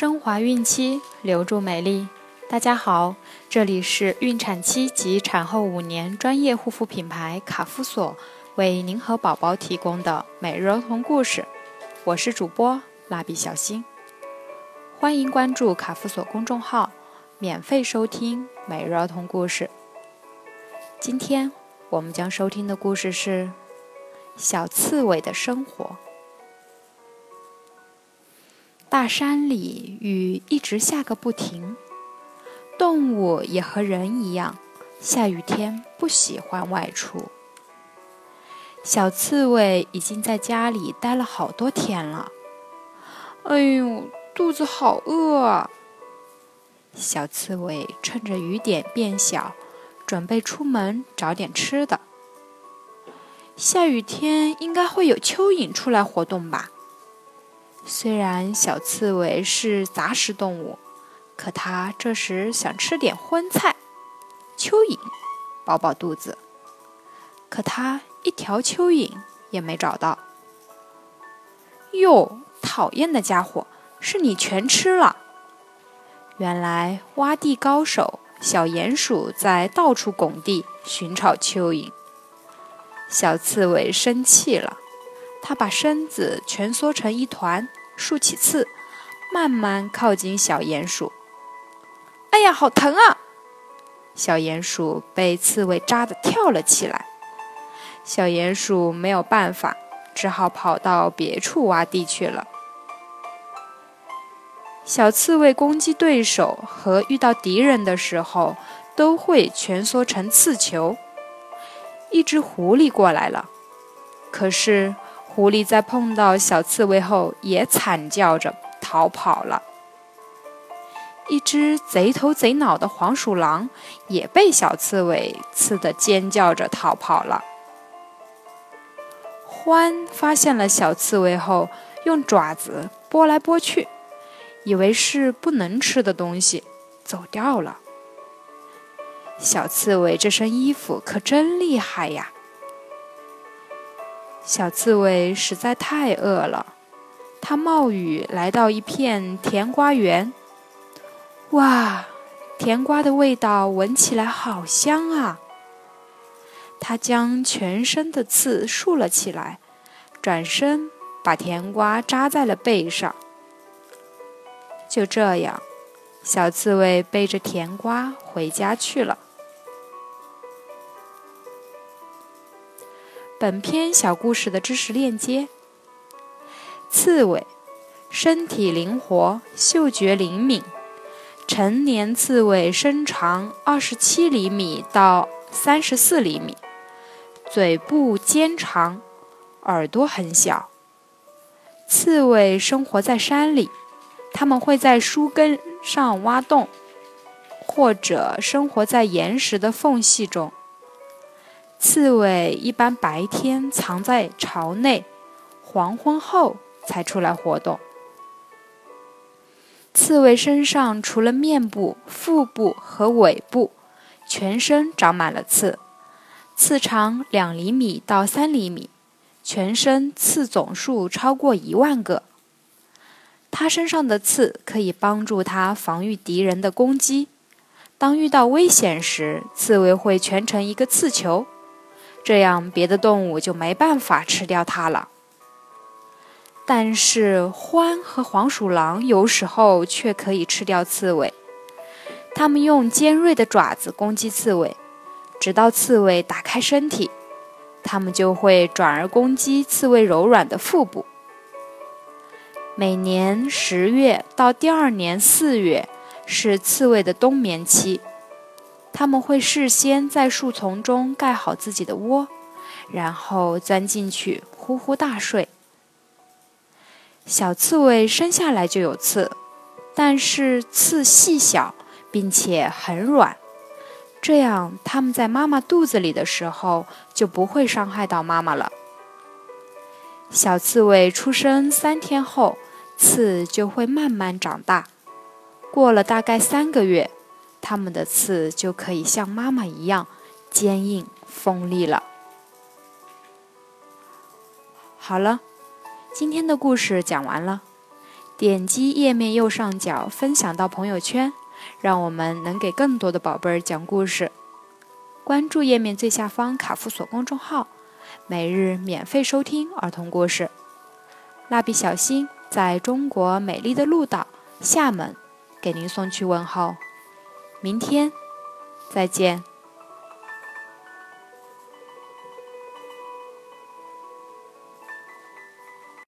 升华孕期，留住美丽。大家好，这里是孕产期及产后五年专业护肤品牌卡夫索为您和宝宝提供的每日儿童故事。我是主播蜡笔小新，欢迎关注卡夫索公众号，免费收听每日儿童故事。今天我们将收听的故事是《小刺猬的生活》。大山里雨一直下个不停，动物也和人一样，下雨天不喜欢外出。小刺猬已经在家里待了好多天了，哎呦，肚子好饿啊！小刺猬趁着雨点变小，准备出门找点吃的。下雨天应该会有蚯蚓出来活动吧？虽然小刺猬是杂食动物，可它这时想吃点荤菜，蚯蚓饱饱肚子。可它一条蚯蚓也没找到。哟，讨厌的家伙，是你全吃了！原来挖地高手小鼹鼠在到处拱地寻找蚯蚓。小刺猬生气了。它把身子蜷缩成一团，竖起刺，慢慢靠近小鼹鼠。哎呀，好疼啊！小鼹鼠被刺猬扎得跳了起来。小鼹鼠没有办法，只好跑到别处挖地去了。小刺猬攻击对手和遇到敌人的时候，都会蜷缩成刺球。一只狐狸过来了，可是。狐狸在碰到小刺猬后，也惨叫着逃跑了。一只贼头贼脑的黄鼠狼也被小刺猬刺得尖叫着逃跑了。獾发现了小刺猬后，用爪子拨来拨去，以为是不能吃的东西，走掉了。小刺猬这身衣服可真厉害呀！小刺猬实在太饿了，它冒雨来到一片甜瓜园。哇，甜瓜的味道闻起来好香啊！它将全身的刺竖了起来，转身把甜瓜扎在了背上。就这样，小刺猬背着甜瓜回家去了。本篇小故事的知识链接：刺猬身体灵活，嗅觉灵敏。成年刺猬身长二十七厘米到三十四厘米，嘴部尖长，耳朵很小。刺猬生活在山里，它们会在树根上挖洞，或者生活在岩石的缝隙中。刺猬一般白天藏在巢内，黄昏后才出来活动。刺猬身上除了面部、腹部和尾部，全身长满了刺，刺长两厘米到三厘米，全身刺总数超过一万个。它身上的刺可以帮助它防御敌人的攻击。当遇到危险时，刺猬会蜷成一个刺球。这样，别的动物就没办法吃掉它了。但是，獾和黄鼠狼有时候却可以吃掉刺猬。它们用尖锐的爪子攻击刺猬，直到刺猬打开身体，它们就会转而攻击刺猬柔软的腹部。每年十月到第二年四月是刺猬的冬眠期。他们会事先在树丛中盖好自己的窝，然后钻进去呼呼大睡。小刺猬生下来就有刺，但是刺细小并且很软，这样它们在妈妈肚子里的时候就不会伤害到妈妈了。小刺猬出生三天后，刺就会慢慢长大，过了大概三个月。它们的刺就可以像妈妈一样坚硬锋利了。好了，今天的故事讲完了。点击页面右上角分享到朋友圈，让我们能给更多的宝贝儿讲故事。关注页面最下方卡夫索公众号，每日免费收听儿童故事。蜡笔小新在中国美丽的鹭岛厦门给您送去问候，明天再见。